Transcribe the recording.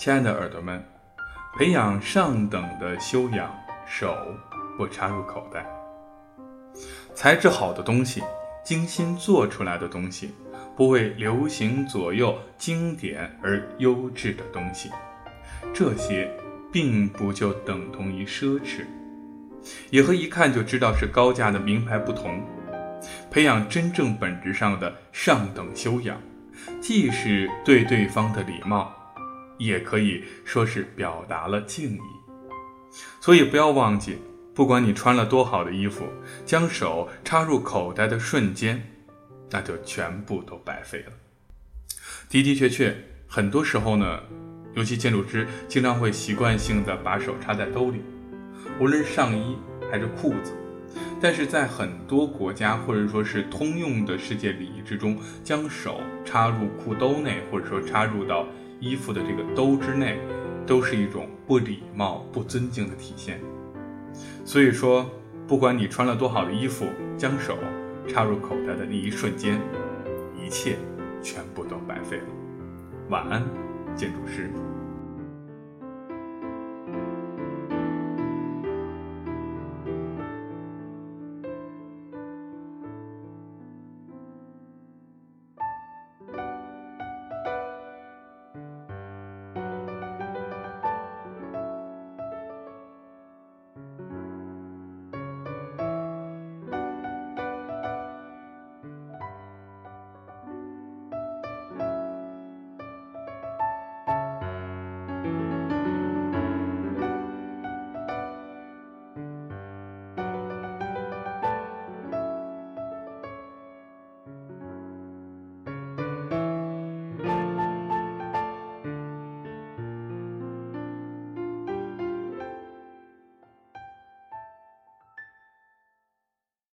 亲爱的耳朵们，培养上等的修养，手不插入口袋。材质好的东西，精心做出来的东西，不为流行左右，经典而优质的东西，这些并不就等同于奢侈，也和一看就知道是高价的名牌不同。培养真正本质上的上等修养，既是对对方的礼貌。也可以说是表达了敬意，所以不要忘记，不管你穿了多好的衣服，将手插入口袋的瞬间，那就全部都白费了。的的确确，很多时候呢，尤其建筑师经常会习惯性的把手插在兜里，无论上衣还是裤子。但是在很多国家或者说是通用的世界礼仪之中，将手插入裤兜内，或者说插入到。衣服的这个兜之内，都是一种不礼貌、不尊敬的体现。所以说，不管你穿了多好的衣服，将手插入口袋的那一瞬间，一切全部都白费了。晚安，建筑师。